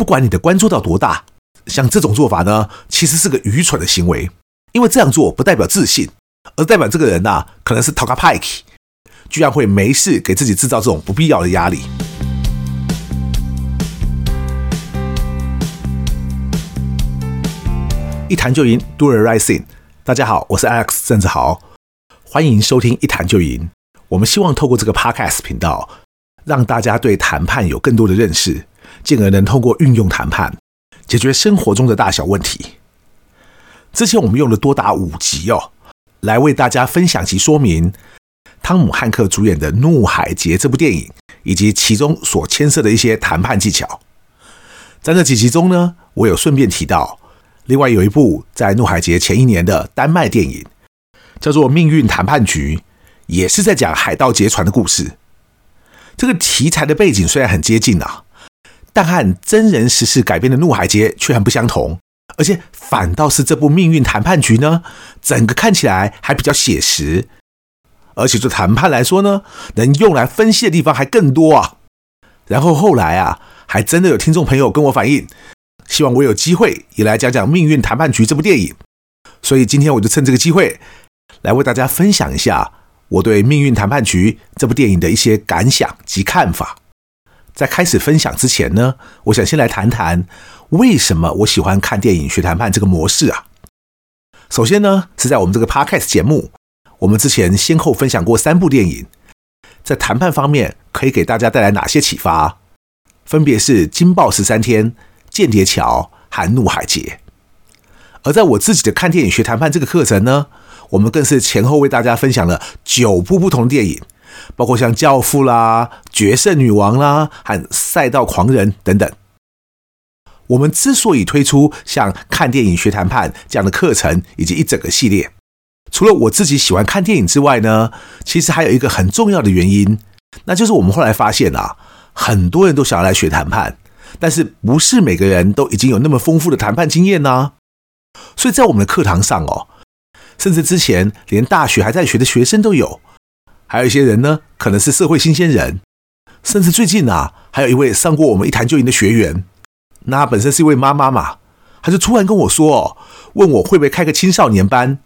不管你的关注到多大，像这种做法呢，其实是个愚蠢的行为，因为这样做不代表自信，而代表这个人呐、啊，可能是讨个派气，居然会没事给自己制造这种不必要的压力。一谈就赢，Do the right thing。大家好，我是 Alex 郑志豪，欢迎收听一谈就赢。我们希望透过这个 Podcast 频道，让大家对谈判有更多的认识，进而能透过运用谈判解决生活中的大小问题。之前我们用了多达五集哦，来为大家分享及说明汤姆汉克主演的《怒海劫》这部电影，以及其中所牵涉的一些谈判技巧。在这几集中呢，我有顺便提到。另外有一部在《怒海劫》前一年的丹麦电影，叫做《命运谈判局》，也是在讲海盗劫船的故事。这个题材的背景虽然很接近啊，但和真人实事改编的《怒海劫》却很不相同，而且反倒是这部《命运谈判局》呢，整个看起来还比较写实，而且就谈判来说呢，能用来分析的地方还更多啊。然后后来啊，还真的有听众朋友跟我反映。希望我有机会也来讲讲《命运谈判局》这部电影，所以今天我就趁这个机会来为大家分享一下我对《命运谈判局》这部电影的一些感想及看法。在开始分享之前呢，我想先来谈谈为什么我喜欢看电影学谈判这个模式啊。首先呢，是在我们这个 Podcast 节目，我们之前先后分享过三部电影，在谈判方面可以给大家带来哪些启发？分别是《惊爆十三天》。间谍桥和怒海劫，而在我自己的看电影学谈判这个课程呢，我们更是前后为大家分享了九部不同的电影，包括像教父啦、决胜女王啦和赛道狂人等等。我们之所以推出像看电影学谈判这样的课程以及一整个系列，除了我自己喜欢看电影之外呢，其实还有一个很重要的原因，那就是我们后来发现啊，很多人都想要来学谈判。但是不是每个人都已经有那么丰富的谈判经验呢？所以在我们的课堂上哦，甚至之前连大学还在学的学生都有，还有一些人呢，可能是社会新鲜人，甚至最近啊，还有一位上过我们一谈就赢的学员，那他本身是一位妈妈嘛，他就突然跟我说哦，问我会不会开个青少年班，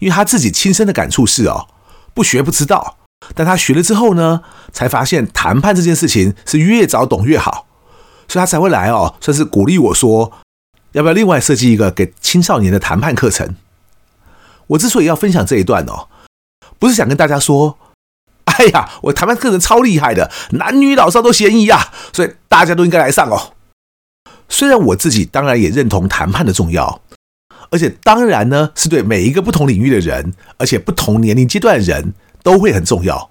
因为他自己亲身的感触是哦，不学不知道，但他学了之后呢，才发现谈判这件事情是越早懂越好。所以他才会来哦，算是鼓励我说，要不要另外设计一个给青少年的谈判课程？我之所以要分享这一段哦，不是想跟大家说，哎呀，我谈判课程超厉害的，男女老少都嫌疑啊，所以大家都应该来上哦。虽然我自己当然也认同谈判的重要，而且当然呢，是对每一个不同领域的人，而且不同年龄阶段的人都会很重要。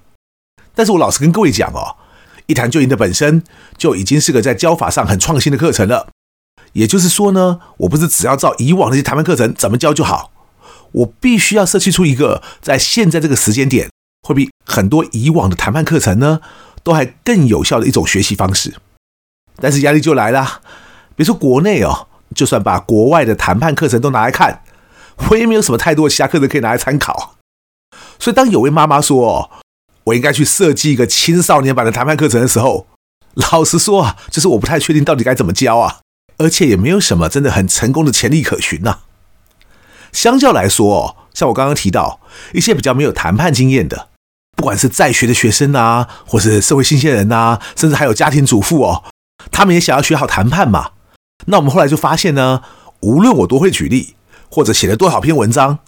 但是我老实跟各位讲哦。一谈就赢的本身就已经是个在教法上很创新的课程了。也就是说呢，我不是只要照以往那些谈判课程怎么教就好，我必须要设计出一个在现在这个时间点会比很多以往的谈判课程呢都还更有效的一种学习方式。但是压力就来了，别说国内哦，就算把国外的谈判课程都拿来看，我也没有什么太多其他课程可以拿来参考。所以当有位妈妈说，我应该去设计一个青少年版的谈判课程的时候，老实说啊，就是我不太确定到底该怎么教啊，而且也没有什么真的很成功的潜力可循呐。相较来说哦，像我刚刚提到一些比较没有谈判经验的，不管是在学的学生啊，或是社会新鲜人呐，甚至还有家庭主妇哦，他们也想要学好谈判嘛。那我们后来就发现呢，无论我多会举例，或者写了多少篇文章。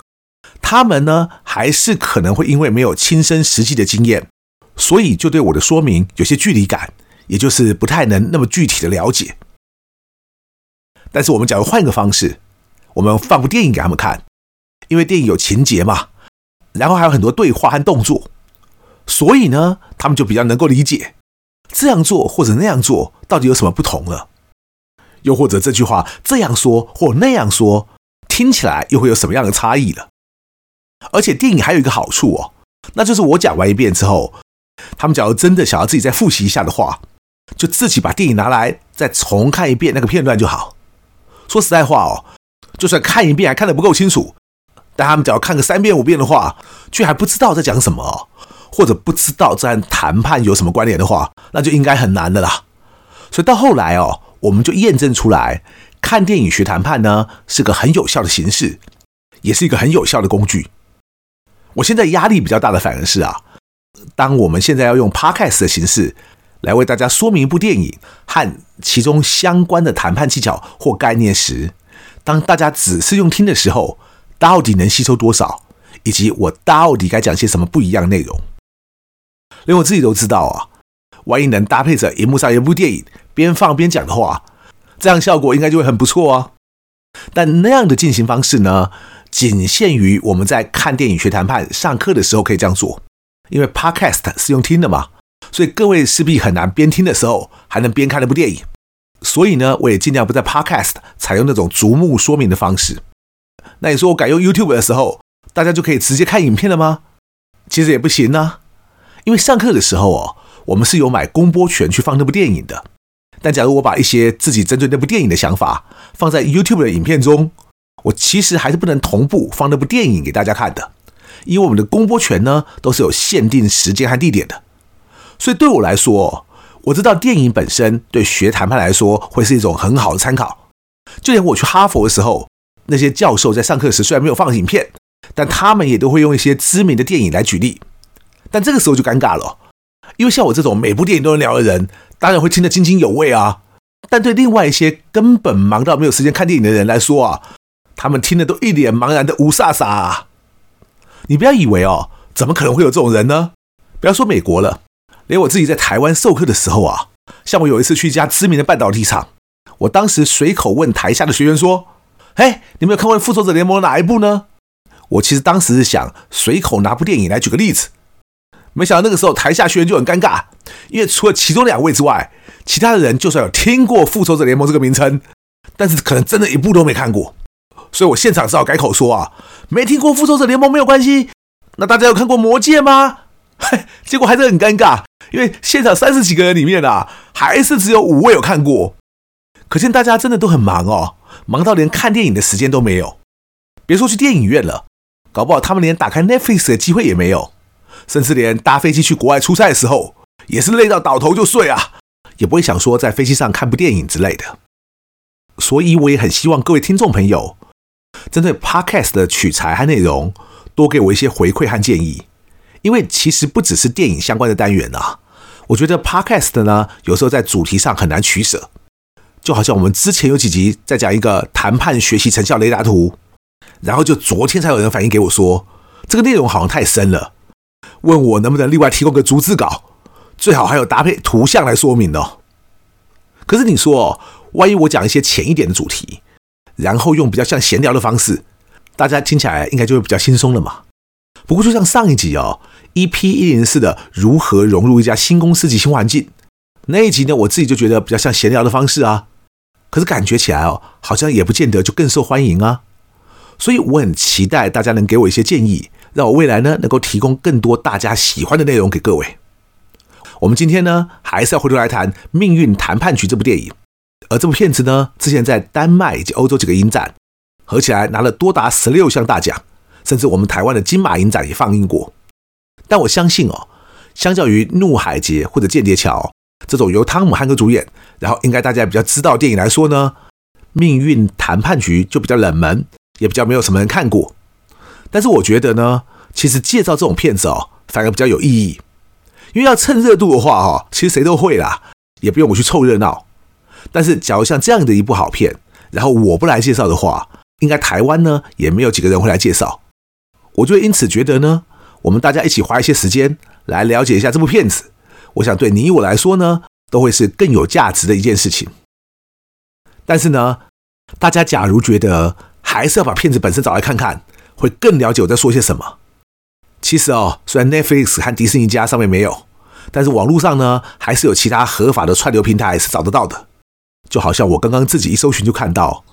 他们呢，还是可能会因为没有亲身实际的经验，所以就对我的说明有些距离感，也就是不太能那么具体的了解。但是我们假如换一个方式，我们放部电影给他们看，因为电影有情节嘛，然后还有很多对话和动作，所以呢，他们就比较能够理解这样做或者那样做到底有什么不同了，又或者这句话这样说或那样说，听起来又会有什么样的差异了。而且电影还有一个好处哦，那就是我讲完一遍之后，他们假如真的想要自己再复习一下的话，就自己把电影拿来再重看一遍那个片段就好。说实在话哦，就算看一遍还看得不够清楚，但他们只要看个三遍五遍的话，却还不知道在讲什么，或者不知道这和谈判有什么关联的话，那就应该很难的啦。所以到后来哦，我们就验证出来，看电影学谈判呢是个很有效的形式，也是一个很有效的工具。我现在压力比较大的反而是啊，当我们现在要用 Podcast 的形式来为大家说明一部电影和其中相关的谈判技巧或概念时，当大家只是用听的时候，到底能吸收多少，以及我到底该讲些什么不一样的内容？连我自己都知道啊，万一能搭配着荧幕上一部电影，边放边讲的话，这样效果应该就会很不错啊。但那样的进行方式呢，仅限于我们在看电影学谈判上课的时候可以这样做，因为 Podcast 是用听的嘛，所以各位势必很难边听的时候还能边看那部电影。所以呢，我也尽量不在 Podcast 采用那种逐幕说明的方式。那你说我改用 YouTube 的时候，大家就可以直接看影片了吗？其实也不行啊。因为上课的时候哦，我们是有买公播权去放那部电影的。但假如我把一些自己针对那部电影的想法放在 YouTube 的影片中，我其实还是不能同步放那部电影给大家看的，因为我们的公播权呢都是有限定时间和地点的。所以对我来说，我知道电影本身对学谈判来说会是一种很好的参考。就连我去哈佛的时候，那些教授在上课时虽然没有放影片，但他们也都会用一些知名的电影来举例。但这个时候就尴尬了，因为像我这种每部电影都能聊的人，当然会听得津津有味啊。但对另外一些根本忙到没有时间看电影的人来说啊，他们听的都一脸茫然的雾煞煞啊。你不要以为哦，怎么可能会有这种人呢？不要说美国了，连我自己在台湾授课的时候啊，像我有一次去一家知名的半导体厂，我当时随口问台下的学员说：“嘿，你们有看过《复仇者联盟》哪一部呢？”我其实当时是想随口拿部电影来举个例子。没想到那个时候台下学员就很尴尬，因为除了其中两位之外，其他的人就算有听过《复仇者联盟》这个名称，但是可能真的一部都没看过。所以我现场只好改口说啊，没听过《复仇者联盟》没有关系。那大家有看过《魔戒》吗？嘿，结果还是很尴尬，因为现场三十几个人里面啊，还是只有五位有看过。可见大家真的都很忙哦，忙到连看电影的时间都没有。别说去电影院了，搞不好他们连打开 Netflix 的机会也没有。甚至连搭飞机去国外出差的时候，也是累到倒头就睡啊，也不会想说在飞机上看部电影之类的。所以我也很希望各位听众朋友，针对 Podcast 的取材和内容，多给我一些回馈和建议。因为其实不只是电影相关的单元啊，我觉得 Podcast 呢，有时候在主题上很难取舍。就好像我们之前有几集在讲一个谈判学习成效雷达图，然后就昨天才有人反映给我说，这个内容好像太深了。问我能不能另外提供个逐字稿，最好还有搭配图像来说明哦。可是你说，万一我讲一些浅一点的主题，然后用比较像闲聊的方式，大家听起来应该就会比较轻松了嘛。不过就像上一集哦，EP 一零四的如何融入一家新公司及新环境那一集呢，我自己就觉得比较像闲聊的方式啊。可是感觉起来哦，好像也不见得就更受欢迎啊。所以我很期待大家能给我一些建议。让我未来呢能够提供更多大家喜欢的内容给各位。我们今天呢还是要回头来谈《命运谈判局》这部电影，而这部片子呢之前在丹麦以及欧洲几个影展合起来拿了多达十六项大奖，甚至我们台湾的金马影展也放映过。但我相信哦，相较于《怒海劫》或者《间谍桥》这种由汤姆汉克主演，然后应该大家比较知道电影来说呢，《命运谈判局》就比较冷门，也比较没有什么人看过。但是我觉得呢，其实介绍这种片子哦，反而比较有意义，因为要蹭热度的话哈，其实谁都会啦，也不用我去凑热闹。但是假如像这样的一部好片，然后我不来介绍的话，应该台湾呢也没有几个人会来介绍。我就因此觉得呢，我们大家一起花一些时间来了解一下这部片子，我想对你我来说呢，都会是更有价值的一件事情。但是呢，大家假如觉得还是要把片子本身找来看看。会更了解我在说些什么。其实哦，虽然 Netflix 和迪士尼家上面没有，但是网络上呢，还是有其他合法的串流平台是找得到的。就好像我刚刚自己一搜寻就看到，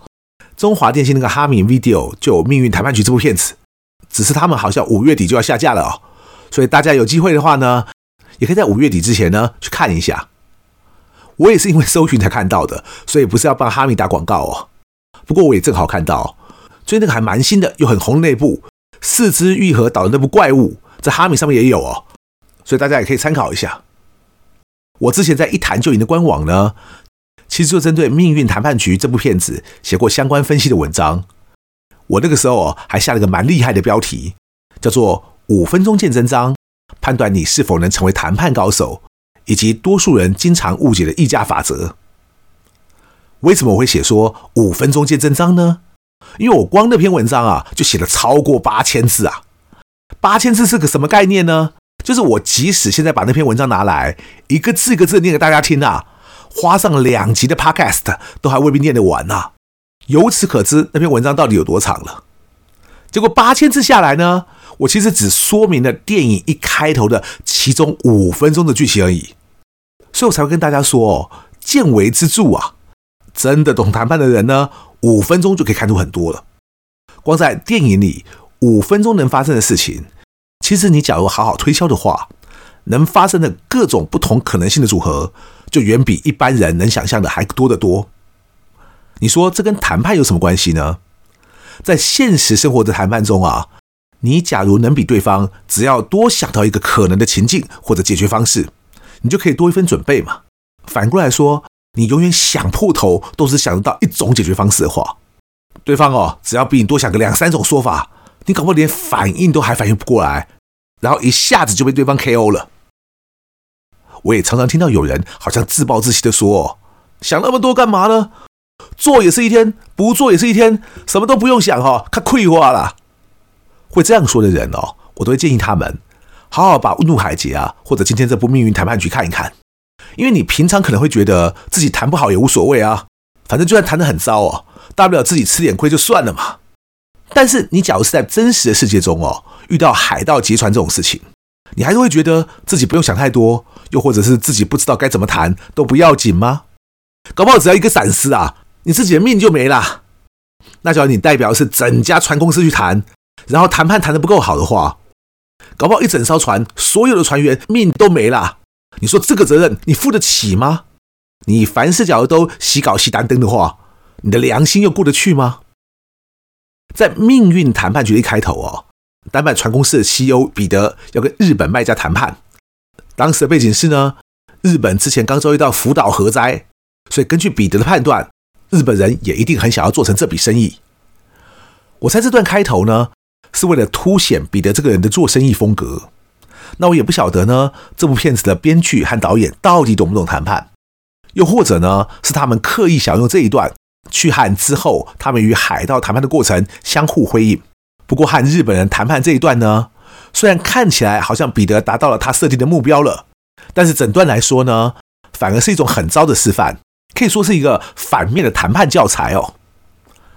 中华电信那个哈米 Video 就有《命运谈判局》这部片子，只是他们好像五月底就要下架了哦。所以大家有机会的话呢，也可以在五月底之前呢去看一下。我也是因为搜寻才看到的，所以不是要帮哈米打广告哦。不过我也正好看到。所以那个还蛮新的，又很红的那部四肢愈合岛的那部怪物，在哈米上面也有哦，所以大家也可以参考一下。我之前在一谈就赢的官网呢，其实就针对《命运谈判局》这部片子写过相关分析的文章。我那个时候哦，还下了个蛮厉害的标题，叫做“五分钟见真章，判断你是否能成为谈判高手”，以及多数人经常误解的议价法则。为什么我会写说“五分钟见真章”呢？因为我光那篇文章啊，就写了超过八千字啊！八千字是个什么概念呢？就是我即使现在把那篇文章拿来，一个字一个字念给大家听啊，花上两集的 Podcast 都还未必念得完呐、啊。由此可知，那篇文章到底有多长了。结果八千字下来呢，我其实只说明了电影一开头的其中五分钟的剧情而已。所以我才会跟大家说哦，见微知著啊，真的懂谈判的人呢，五分钟就可以看出很多了。光在电影里，五分钟能发生的事情，其实你假如好好推敲的话，能发生的各种不同可能性的组合，就远比一般人能想象的还多得多。你说这跟谈判有什么关系呢？在现实生活的谈判中啊，你假如能比对方只要多想到一个可能的情境或者解决方式，你就可以多一分准备嘛。反过来说，你永远想破头都是想得到一种解决方式的话，对方哦，只要比你多想个两三种说法，你搞不好连反应都还反应不过来，然后一下子就被对方 KO 了。我也常常听到有人好像自暴自弃的说：“想那么多干嘛呢？”做也是一天，不做也是一天，什么都不用想哈，看亏话了。会这样说的人哦，我都会建议他们好好把《怒海劫》啊，或者今天这部《命运谈判局》看一看，因为你平常可能会觉得自己谈不好也无所谓啊，反正就算谈得很糟哦，大不了自己吃点亏就算了嘛。但是你假如是在真实的世界中哦，遇到海盗劫船这种事情，你还是会觉得自己不用想太多，又或者是自己不知道该怎么谈都不要紧吗？搞不好只要一个闪失啊。你自己的命就没了。那假如你代表是整家船公司去谈，然后谈判谈得不够好的话，搞不好一整艘船所有的船员命都没了。你说这个责任你负得起吗？你凡事假如都西搞西担灯的话，你的良心又过得去吗？在命运谈判局一开头哦，丹麦船公司的 CEO 彼得要跟日本卖家谈判。当时的背景是呢，日本之前刚遭遇到福岛核灾，所以根据彼得的判断。日本人也一定很想要做成这笔生意。我猜这段开头呢，是为了凸显彼得这个人的做生意风格。那我也不晓得呢，这部片子的编剧和导演到底懂不懂谈判，又或者呢，是他们刻意想用这一段去和之后他们与海盗谈判的过程相互辉映。不过和日本人谈判这一段呢，虽然看起来好像彼得达到了他设定的目标了，但是整段来说呢，反而是一种很糟的示范。可以说是一个反面的谈判教材哦。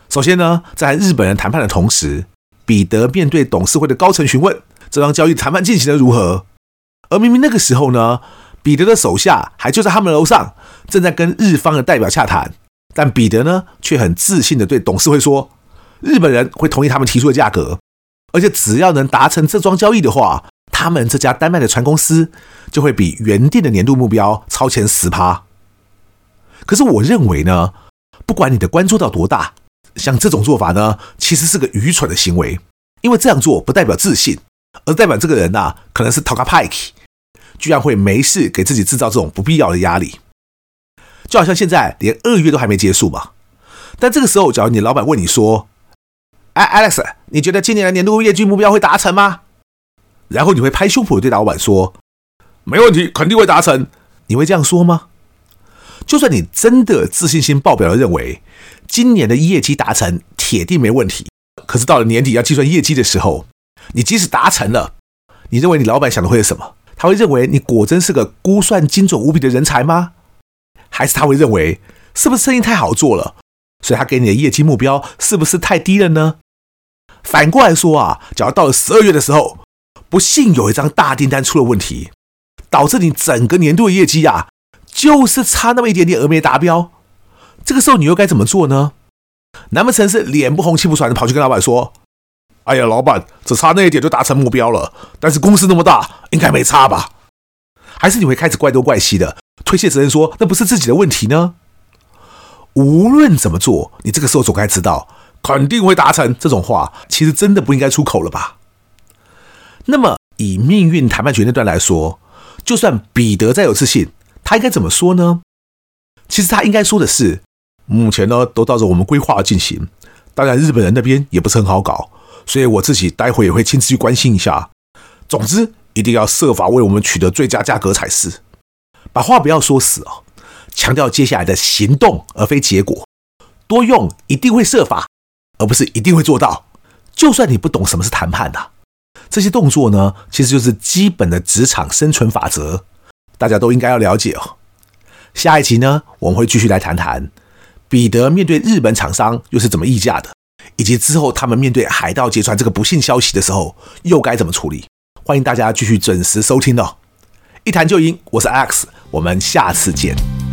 首先呢，在日本人谈判的同时，彼得面对董事会的高层询问，这桩交易谈判进行得如何？而明明那个时候呢，彼得的手下还就在他们楼上，正在跟日方的代表洽谈，但彼得呢，却很自信地对董事会说，日本人会同意他们提出的价格，而且只要能达成这桩交易的话，他们这家丹麦的船公司就会比原定的年度目标超前十趴。可是我认为呢，不管你的关注到多大，像这种做法呢，其实是个愚蠢的行为，因为这样做不代表自信，而代表这个人呐、可能是讨个派气，居然会没事给自己制造这种不必要的压力。就好像现在连二月都还没结束嘛，但这个时候，假如你老板问你说：“哎，Alex，你觉得今年的年度业绩目标会达成吗？”然后你会拍胸脯对老板说：“没问题，肯定会达成。”你会这样说吗？就算你真的自信心爆表的认为今年的业绩达成铁定没问题，可是到了年底要计算业绩的时候，你即使达成了，你认为你老板想的会是什么？他会认为你果真是个估算精准无比的人才吗？还是他会认为是不是生意太好做了，所以他给你的业绩目标是不是太低了呢？反过来说啊，假如到了十二月的时候，不幸有一张大订单出了问题，导致你整个年度的业绩啊。就是差那么一点点而没达标，这个时候你又该怎么做呢？难不成是脸不红气不喘的跑去跟老板说：“哎呀，老板，只差那一点就达成目标了，但是公司那么大，应该没差吧？”还是你会开始怪东怪西的推卸责任，说那不是自己的问题呢？无论怎么做，你这个时候总该知道肯定会达成这种话，其实真的不应该出口了吧？那么以命运谈判局那段来说，就算彼得再有自信。他应该怎么说呢？其实他应该说的是，目前呢都照着我们规划进行。当然，日本人那边也不是很好搞，所以我自己待会也会亲自去关心一下。总之，一定要设法为我们取得最佳价格才是。把话不要说死哦，强调接下来的行动而非结果。多用一定会设法，而不是一定会做到。就算你不懂什么是谈判的，这些动作呢，其实就是基本的职场生存法则，大家都应该要了解哦。下一集呢，我们会继续来谈谈彼得面对日本厂商又是怎么议价的，以及之后他们面对海盗揭穿这个不幸消息的时候又该怎么处理。欢迎大家继续准时收听哦。一谈就赢，我是 X，我们下次见。